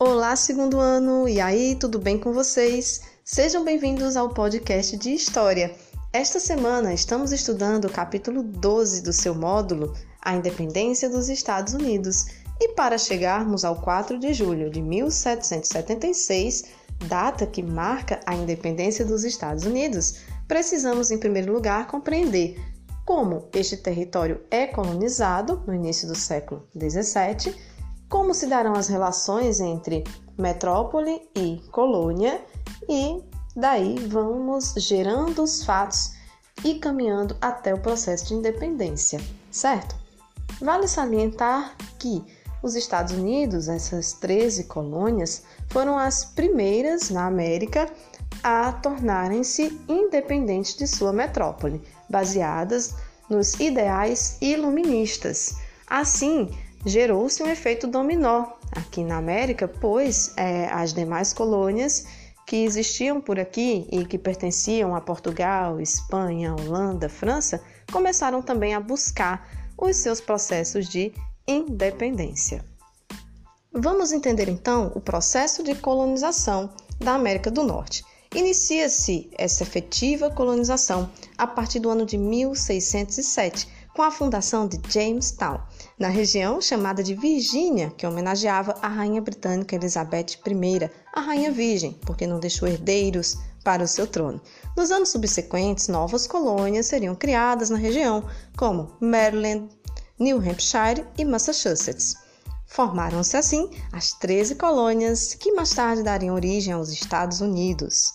Olá, segundo ano! E aí, tudo bem com vocês? Sejam bem-vindos ao podcast de História. Esta semana estamos estudando o capítulo 12 do seu módulo, A Independência dos Estados Unidos. E para chegarmos ao 4 de julho de 1776, data que marca a independência dos Estados Unidos, precisamos, em primeiro lugar, compreender como este território é colonizado no início do século 17 como se darão as relações entre metrópole e colônia e daí vamos gerando os fatos e caminhando até o processo de independência, certo? Vale salientar que os Estados Unidos, essas 13 colônias, foram as primeiras na América a tornarem-se independentes de sua metrópole, baseadas nos ideais iluministas. Assim, gerou-se um efeito dominó aqui na América, pois é, as demais colônias que existiam por aqui e que pertenciam a Portugal, Espanha, Holanda, França, começaram também a buscar os seus processos de independência. Vamos entender então o processo de colonização da América do Norte. Inicia-se essa efetiva colonização a partir do ano de 1607, com a fundação de Jamestown, na região chamada de Virgínia, que homenageava a rainha britânica Elizabeth I, a rainha virgem, porque não deixou herdeiros para o seu trono. Nos anos subsequentes, novas colônias seriam criadas na região, como Maryland, New Hampshire e Massachusetts. Formaram-se assim as 13 colônias que mais tarde dariam origem aos Estados Unidos.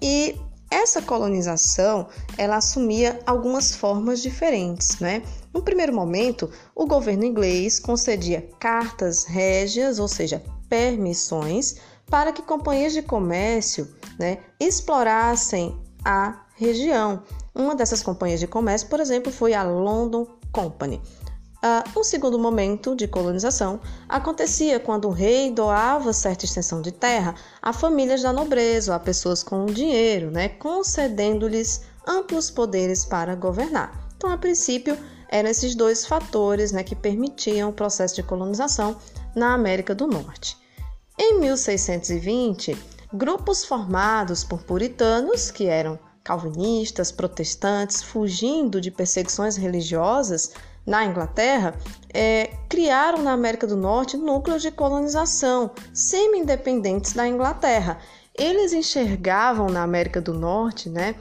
E essa colonização, ela assumia algumas formas diferentes, né? No primeiro momento, o governo inglês concedia cartas régias, ou seja, permissões, para que companhias de comércio né, explorassem a região. Uma dessas companhias de comércio, por exemplo, foi a London Company. Uh, um segundo momento de colonização acontecia quando o rei doava certa extensão de terra a famílias da nobreza ou a pessoas com dinheiro, né, concedendo-lhes amplos poderes para governar. Então, a princípio, eram esses dois fatores né, que permitiam o processo de colonização na América do Norte. Em 1620, grupos formados por puritanos, que eram calvinistas, protestantes, fugindo de perseguições religiosas, na Inglaterra, é, criaram na América do Norte núcleos de colonização semi-independentes da Inglaterra. Eles enxergavam na América do Norte né,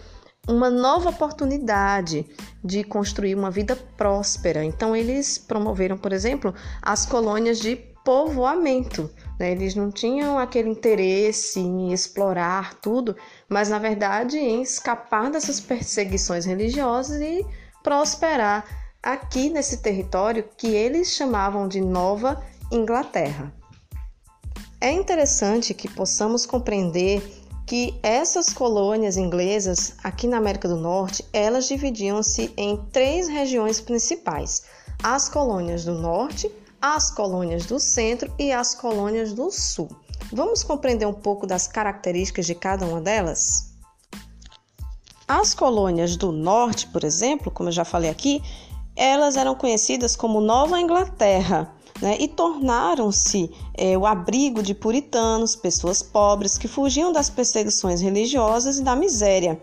uma nova oportunidade de construir uma vida próspera. Então, eles promoveram, por exemplo, as colônias de povoamento. Né? Eles não tinham aquele interesse em explorar tudo, mas, na verdade, em escapar dessas perseguições religiosas e prosperar aqui nesse território que eles chamavam de Nova Inglaterra. É interessante que possamos compreender que essas colônias inglesas aqui na América do Norte, elas dividiam-se em três regiões principais: as colônias do Norte, as colônias do Centro e as colônias do Sul. Vamos compreender um pouco das características de cada uma delas? As colônias do Norte, por exemplo, como eu já falei aqui, elas eram conhecidas como Nova Inglaterra né, e tornaram-se é, o abrigo de puritanos, pessoas pobres que fugiam das perseguições religiosas e da miséria.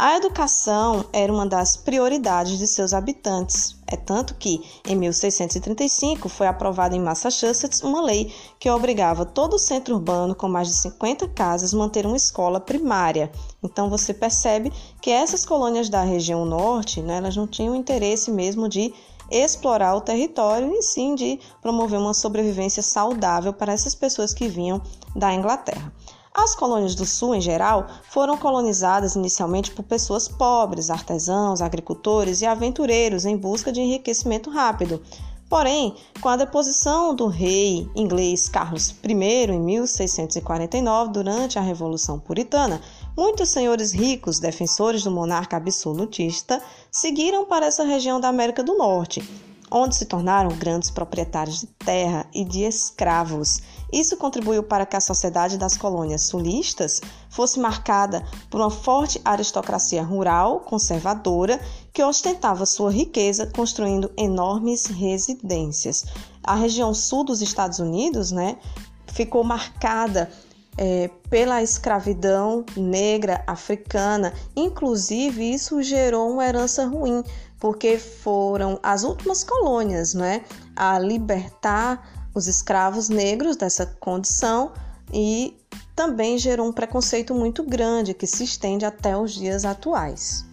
A educação era uma das prioridades de seus habitantes. É tanto que, em 1635, foi aprovada em Massachusetts uma lei que obrigava todo o centro urbano com mais de 50 casas manter uma escola primária. Então você percebe que essas colônias da região norte, né, elas não tinham interesse mesmo de explorar o território e sim de promover uma sobrevivência saudável para essas pessoas que vinham da Inglaterra. As colônias do Sul, em geral, foram colonizadas inicialmente por pessoas pobres, artesãos, agricultores e aventureiros em busca de enriquecimento rápido. Porém, com a deposição do rei inglês Carlos I em 1649, durante a Revolução Puritana, muitos senhores ricos, defensores do monarca absolutista, seguiram para essa região da América do Norte, onde se tornaram grandes proprietários de terra e de escravos isso contribuiu para que a sociedade das colônias sulistas fosse marcada por uma forte aristocracia rural conservadora que ostentava sua riqueza construindo enormes residências. A região sul dos Estados Unidos, né, ficou marcada é, pela escravidão negra africana. Inclusive, isso gerou uma herança ruim, porque foram as últimas colônias né, a libertar os escravos negros dessa condição e também gerou um preconceito muito grande que se estende até os dias atuais.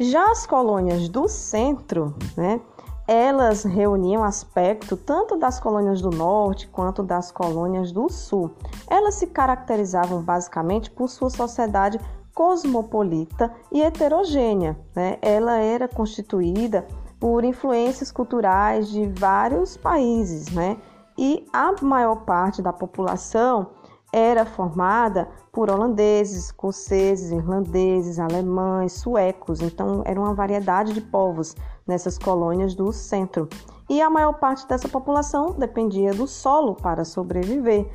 Já as colônias do centro, né, elas reuniam aspecto tanto das colônias do norte quanto das colônias do sul. Elas se caracterizavam basicamente por sua sociedade cosmopolita e heterogênea. Né? Ela era constituída por influências culturais de vários países, né? E a maior parte da população era formada por holandeses, escoceses, irlandeses, alemães, suecos. Então, era uma variedade de povos nessas colônias do centro. E a maior parte dessa população dependia do solo para sobreviver.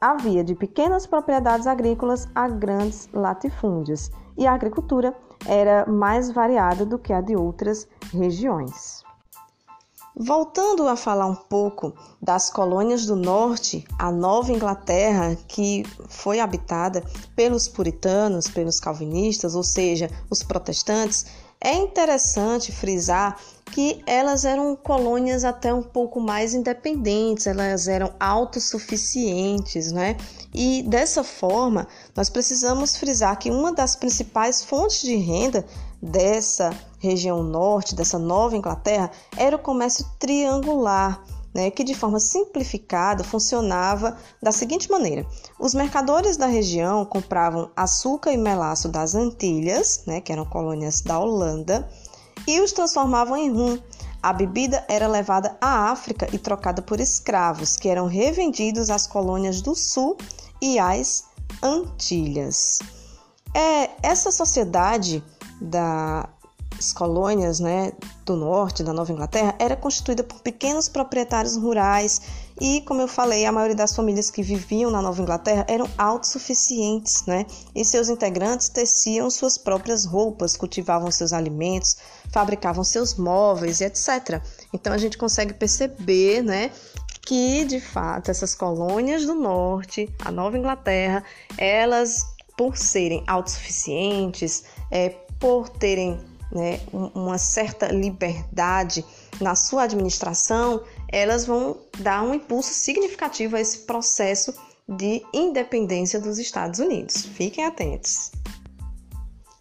Havia de pequenas propriedades agrícolas a grandes latifúndios, e a agricultura era mais variada do que a de outras regiões. Voltando a falar um pouco das colônias do norte, a Nova Inglaterra, que foi habitada pelos puritanos, pelos calvinistas, ou seja, os protestantes, é interessante frisar que elas eram colônias até um pouco mais independentes, elas eram autossuficientes, né? E dessa forma, nós precisamos frisar que uma das principais fontes de renda dessa região norte, dessa Nova Inglaterra, era o comércio triangular né, que de forma simplificada funcionava da seguinte maneira: os mercadores da região compravam açúcar e melaço das Antilhas, né, que eram colônias da Holanda, e os transformavam em rum. A bebida era levada à África e trocada por escravos, que eram revendidos às colônias do Sul e às Antilhas. É, essa sociedade da as colônias né, do norte, da Nova Inglaterra, era constituída por pequenos proprietários rurais e, como eu falei, a maioria das famílias que viviam na Nova Inglaterra eram autossuficientes, né? E seus integrantes teciam suas próprias roupas, cultivavam seus alimentos, fabricavam seus móveis e etc. Então a gente consegue perceber, né, que de fato essas colônias do norte, a Nova Inglaterra, elas por serem autossuficientes, é, por terem né, uma certa liberdade na sua administração, elas vão dar um impulso significativo a esse processo de independência dos Estados Unidos. Fiquem atentos.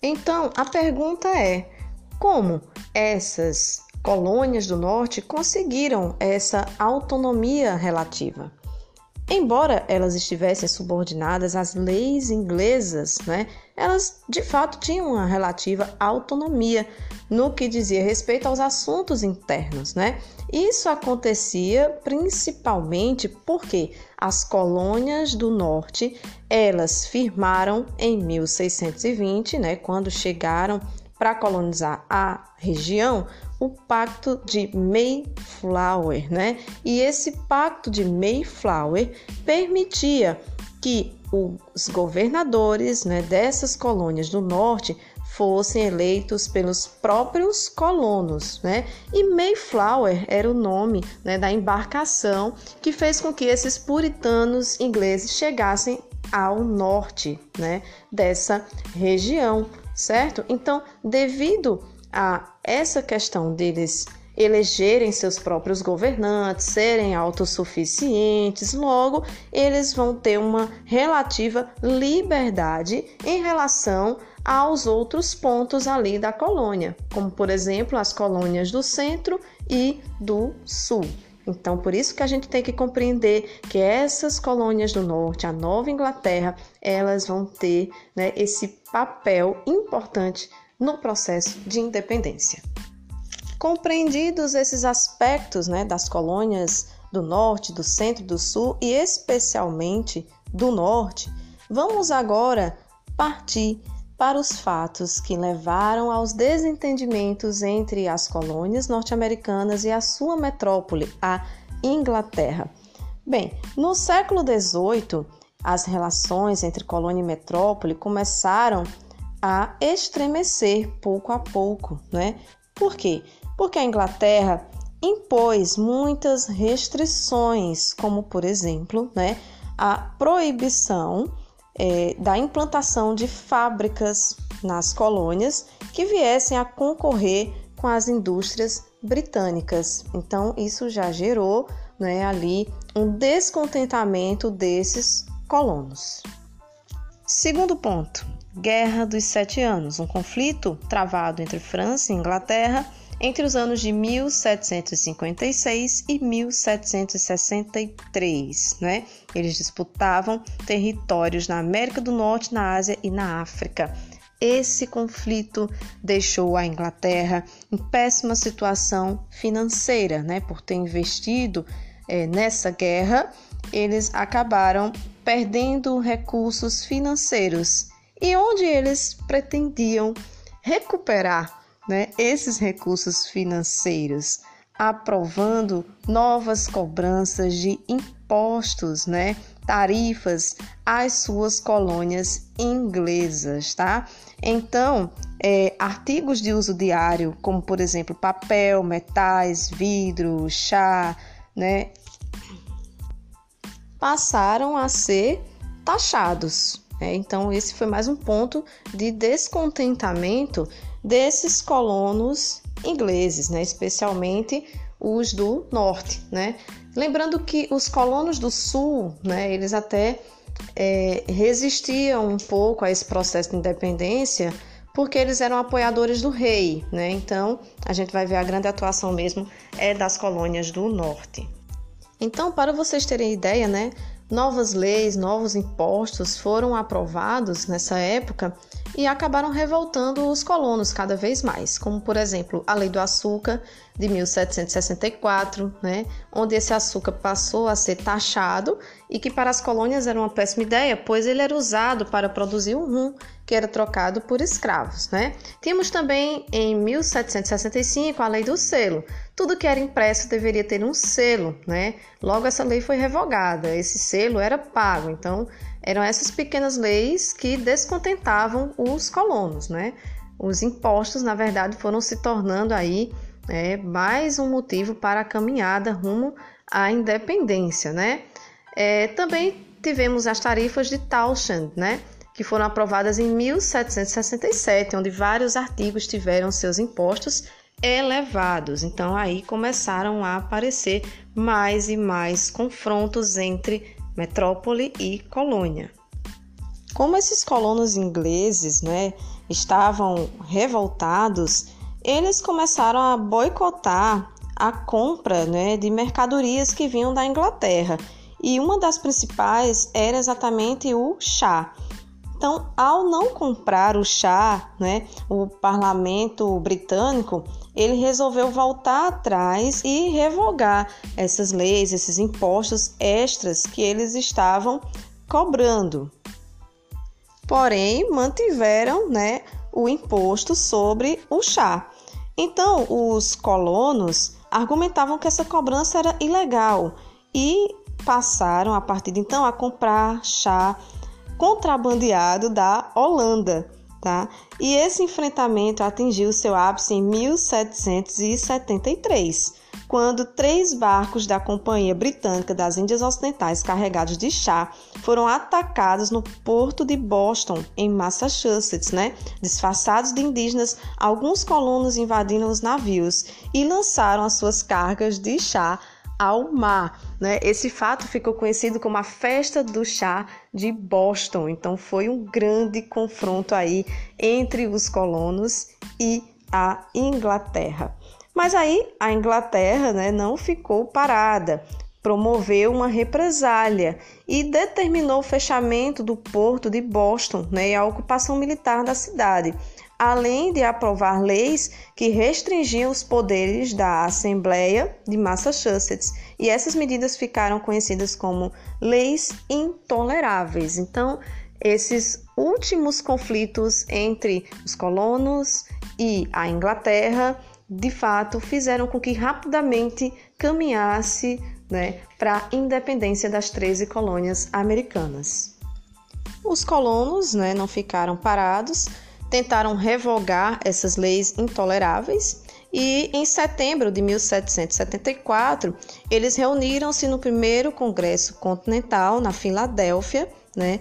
Então, a pergunta é: como essas colônias do norte conseguiram essa autonomia relativa? Embora elas estivessem subordinadas às leis inglesas, né, elas de fato tinham uma relativa autonomia no que dizia respeito aos assuntos internos. Né? Isso acontecia principalmente porque as colônias do norte elas firmaram em 1620, né, quando chegaram para colonizar a região, o Pacto de Mayflower, né? E esse Pacto de Mayflower permitia que os governadores né, dessas colônias do norte fossem eleitos pelos próprios colonos, né? E Mayflower era o nome né, da embarcação que fez com que esses puritanos ingleses chegassem ao norte, né, dessa região, certo? Então, devido a essa questão deles elegerem seus próprios governantes, serem autossuficientes, logo eles vão ter uma relativa liberdade em relação aos outros pontos ali da colônia, como por exemplo as colônias do centro e do sul. Então, por isso que a gente tem que compreender que essas colônias do norte, a Nova Inglaterra, elas vão ter né, esse papel importante no processo de independência. Compreendidos esses aspectos né, das colônias do norte, do centro do sul, e especialmente do norte, vamos agora partir para os fatos que levaram aos desentendimentos entre as colônias norte-americanas e a sua metrópole, a Inglaterra. Bem, no século XVIII, as relações entre colônia e metrópole começaram a estremecer pouco a pouco, né? Por quê? Porque a Inglaterra impôs muitas restrições, como por exemplo, né, a proibição é, da implantação de fábricas nas colônias que viessem a concorrer com as indústrias britânicas. Então, isso já gerou né, ali um descontentamento desses colonos. Segundo ponto, Guerra dos Sete Anos, um conflito travado entre França e Inglaterra entre os anos de 1756 e 1763, né? Eles disputavam territórios na América do Norte, na Ásia e na África. Esse conflito deixou a Inglaterra em péssima situação financeira, né? Por ter investido é, nessa guerra, eles acabaram perdendo recursos financeiros e onde eles pretendiam recuperar né, esses recursos financeiros, aprovando novas cobranças de impostos, né, tarifas às suas colônias inglesas, tá? Então, é, artigos de uso diário, como por exemplo papel, metais, vidro, chá, né, passaram a ser taxados. Né? Então, esse foi mais um ponto de descontentamento desses colonos ingleses, né? especialmente os do norte. Né? Lembrando que os colonos do sul, né, eles até é, resistiam um pouco a esse processo de independência porque eles eram apoiadores do rei, né? Então a gente vai ver a grande atuação mesmo é das colônias do norte. Então, para vocês terem ideia, né, novas leis, novos impostos foram aprovados nessa época e acabaram revoltando os colonos cada vez mais, como por exemplo a Lei do Açúcar de 1764, né, onde esse açúcar passou a ser taxado e que para as colônias era uma péssima ideia, pois ele era usado para produzir o rum, que era trocado por escravos, né? Tínhamos também em 1765 a Lei do Selo. Tudo que era impresso deveria ter um selo, né? Logo essa lei foi revogada. Esse selo era pago, então eram essas pequenas leis que descontentavam os colonos, né? Os impostos, na verdade, foram se tornando aí é, mais um motivo para a caminhada rumo à independência, né? É, também tivemos as tarifas de Townshend, né? Que foram aprovadas em 1767, onde vários artigos tiveram seus impostos elevados. Então aí começaram a aparecer mais e mais confrontos entre metrópole e colônia. Como esses colonos ingleses né, estavam revoltados, eles começaram a boicotar a compra né, de mercadorias que vinham da Inglaterra. E uma das principais era exatamente o chá. Então, ao não comprar o chá, né, o parlamento britânico ele resolveu voltar atrás e revogar essas leis, esses impostos extras que eles estavam cobrando. Porém, mantiveram né, o imposto sobre o chá. Então, os colonos argumentavam que essa cobrança era ilegal e passaram, a partir de então, a comprar chá contrabandeado da Holanda tá? E esse enfrentamento atingiu seu ápice em 1773, quando três barcos da Companhia Britânica das Índias Ocidentais carregados de chá foram atacados no porto de Boston, em Massachusetts, né? Disfarçados de indígenas, alguns colonos invadiram os navios e lançaram as suas cargas de chá ao mar. Né? Esse fato ficou conhecido como a Festa do Chá de Boston. Então foi um grande confronto aí entre os colonos e a Inglaterra. Mas aí a Inglaterra né, não ficou parada, promoveu uma represália e determinou o fechamento do porto de Boston né, e a ocupação militar da cidade além de aprovar leis que restringiam os poderes da Assembleia de Massachusetts. E essas medidas ficaram conhecidas como leis intoleráveis. Então, esses últimos conflitos entre os colonos e a Inglaterra, de fato, fizeram com que rapidamente caminhasse né, para a independência das 13 colônias americanas. Os colonos né, não ficaram parados tentaram revogar essas leis intoleráveis E em setembro de 1774, eles reuniram-se no primeiro Congresso Continental na Filadélfia, né?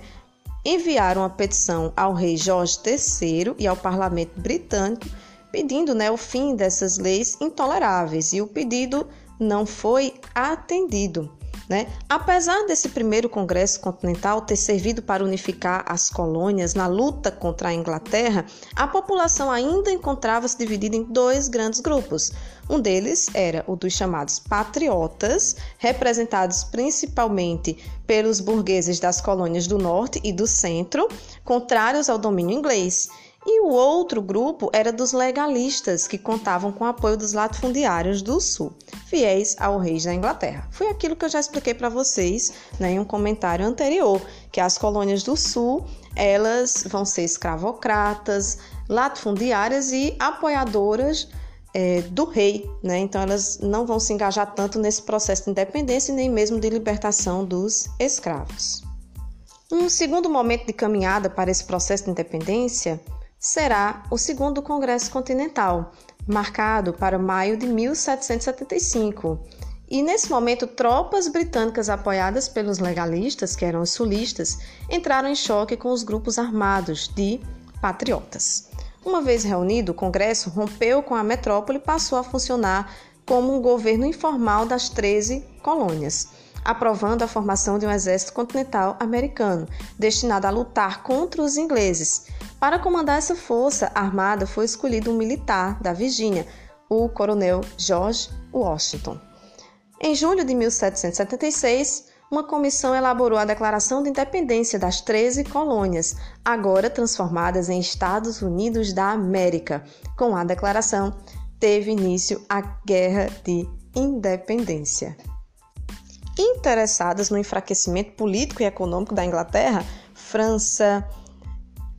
Enviaram a petição ao rei Jorge III e ao parlamento britânico, pedindo né, o fim dessas leis intoleráveis, e o pedido não foi atendido. Né? Apesar desse primeiro Congresso Continental ter servido para unificar as colônias na luta contra a Inglaterra, a população ainda encontrava-se dividida em dois grandes grupos. Um deles era o dos chamados patriotas, representados principalmente pelos burgueses das colônias do norte e do centro, contrários ao domínio inglês. E o outro grupo era dos legalistas, que contavam com o apoio dos latifundiários do Sul, fiéis ao rei da Inglaterra. Foi aquilo que eu já expliquei para vocês né, em um comentário anterior, que as colônias do Sul elas vão ser escravocratas, latifundiárias e apoiadoras é, do rei, né? Então elas não vão se engajar tanto nesse processo de independência nem mesmo de libertação dos escravos. Um segundo momento de caminhada para esse processo de independência será o segundo Congresso Continental, marcado para maio de 1775. E nesse momento, tropas britânicas apoiadas pelos legalistas, que eram os sulistas, entraram em choque com os grupos armados de patriotas. Uma vez reunido, o Congresso rompeu com a metrópole e passou a funcionar como um governo informal das 13 colônias aprovando a formação de um exército continental americano, destinado a lutar contra os ingleses. Para comandar essa força armada foi escolhido um militar da Virgínia, o coronel George Washington. Em julho de 1776, uma comissão elaborou a Declaração de Independência das 13 colônias, agora transformadas em Estados Unidos da América. Com a declaração, teve início a Guerra de Independência interessadas no enfraquecimento político e econômico da Inglaterra, França,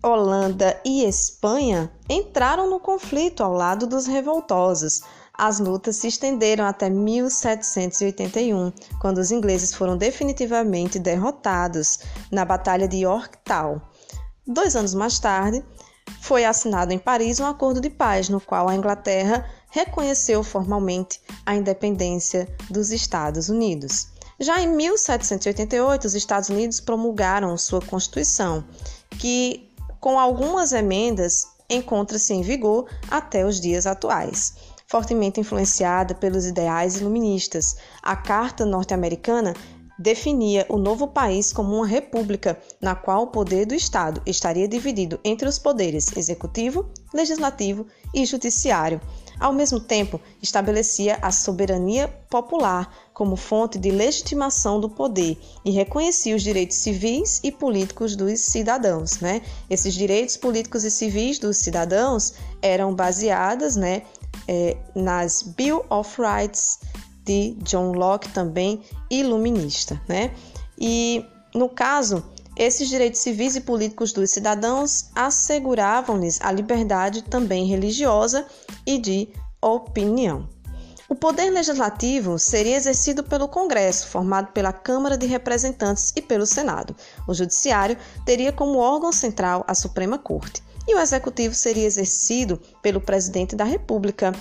Holanda e Espanha entraram no conflito ao lado dos revoltosos. As lutas se estenderam até 1781, quando os ingleses foram definitivamente derrotados na Batalha de Yorktown. Dois anos mais tarde, foi assinado em Paris um acordo de paz, no qual a Inglaterra reconheceu formalmente a independência dos Estados Unidos. Já em 1788, os Estados Unidos promulgaram sua Constituição, que, com algumas emendas, encontra-se em vigor até os dias atuais. Fortemente influenciada pelos ideais iluministas, a Carta Norte-Americana definia o novo país como uma república, na qual o poder do Estado estaria dividido entre os poderes executivo, legislativo e judiciário, ao mesmo tempo, estabelecia a soberania popular como fonte de legitimação do poder e reconhecia os direitos civis e políticos dos cidadãos. Né? Esses direitos políticos e civis dos cidadãos eram baseados né, é, nas Bill of Rights de John Locke, também iluminista. Né? E, no caso, esses direitos civis e políticos dos cidadãos asseguravam-lhes a liberdade também religiosa e de opinião. O poder legislativo seria exercido pelo Congresso, formado pela Câmara de Representantes e pelo Senado. O Judiciário teria como órgão central a Suprema Corte. E o Executivo seria exercido pelo Presidente da República,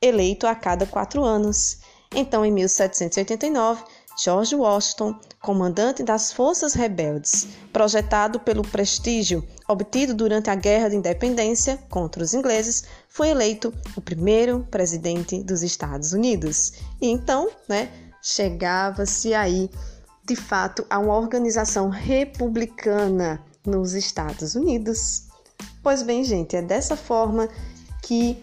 eleito a cada quatro anos. Então, em 1789, George Washington, comandante das forças rebeldes, projetado pelo prestígio obtido durante a Guerra de Independência contra os ingleses, foi eleito o primeiro presidente dos Estados Unidos. E então, né, chegava-se aí, de fato, a uma organização republicana nos Estados Unidos. Pois bem, gente, é dessa forma que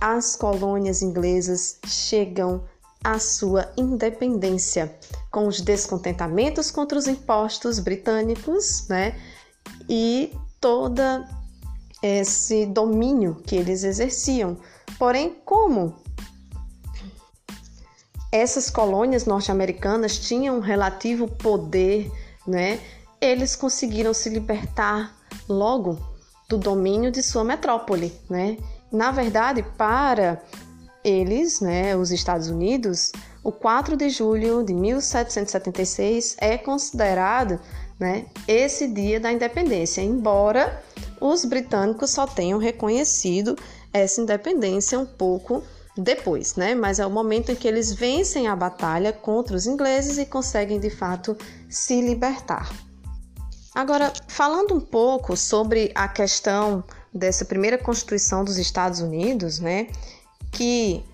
as colônias inglesas chegam a sua independência, com os descontentamentos contra os impostos britânicos, né? E toda esse domínio que eles exerciam. Porém, como essas colônias norte-americanas tinham um relativo poder, né? Eles conseguiram se libertar logo do domínio de sua metrópole, né? Na verdade, para eles, né, os Estados Unidos, o 4 de julho de 1776 é considerado né, esse dia da independência, embora os britânicos só tenham reconhecido essa independência um pouco depois, né? Mas é o momento em que eles vencem a batalha contra os ingleses e conseguem de fato se libertar. Agora, falando um pouco sobre a questão dessa primeira Constituição dos Estados Unidos, né, que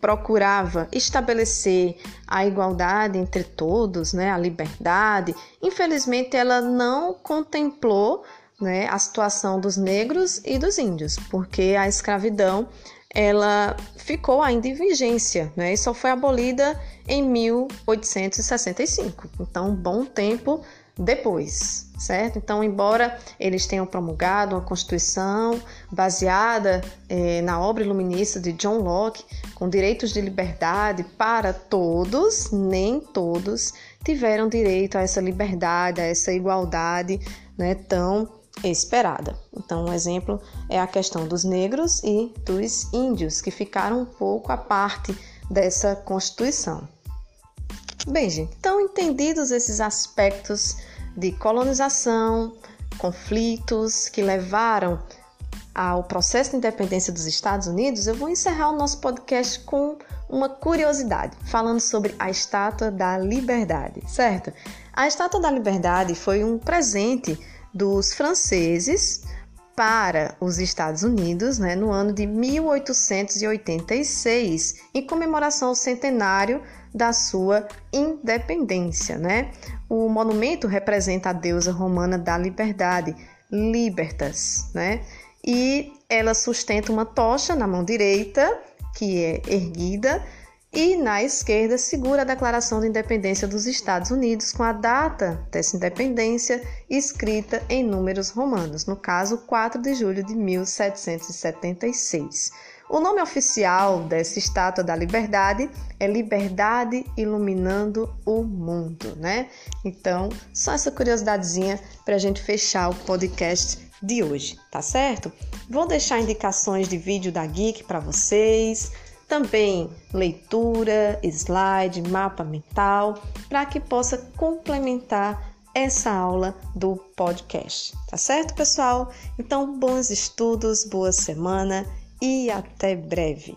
procurava estabelecer a igualdade entre todos, né, a liberdade. Infelizmente, ela não contemplou né, a situação dos negros e dos índios, porque a escravidão ela ficou ainda em vigência, né, e só foi abolida em 1865. Então, um bom tempo depois, certo? Então, embora eles tenham promulgado uma Constituição baseada eh, na obra iluminista de John Locke, com direitos de liberdade para todos, nem todos tiveram direito a essa liberdade, a essa igualdade né, tão esperada. Então, um exemplo é a questão dos negros e dos índios, que ficaram um pouco à parte dessa Constituição. Bem, gente, então entendidos esses aspectos de colonização, conflitos que levaram ao processo de independência dos Estados Unidos, eu vou encerrar o nosso podcast com uma curiosidade, falando sobre a Estátua da Liberdade, certo? A Estátua da Liberdade foi um presente dos franceses para os Estados Unidos né, no ano de 1886, em comemoração ao centenário da sua independência. Né? O monumento representa a deusa romana da liberdade, Libertas, né? e ela sustenta uma tocha na mão direita, que é erguida, e na esquerda segura a Declaração de Independência dos Estados Unidos com a data dessa independência escrita em números romanos, no caso 4 de julho de 1776. O nome oficial dessa estátua da liberdade é Liberdade Iluminando o Mundo, né? Então, só essa curiosidadezinha para a gente fechar o podcast de hoje, tá certo? Vou deixar indicações de vídeo da Geek para vocês, também leitura, slide, mapa mental, para que possa complementar essa aula do podcast, tá certo, pessoal? Então, bons estudos, boa semana e até breve.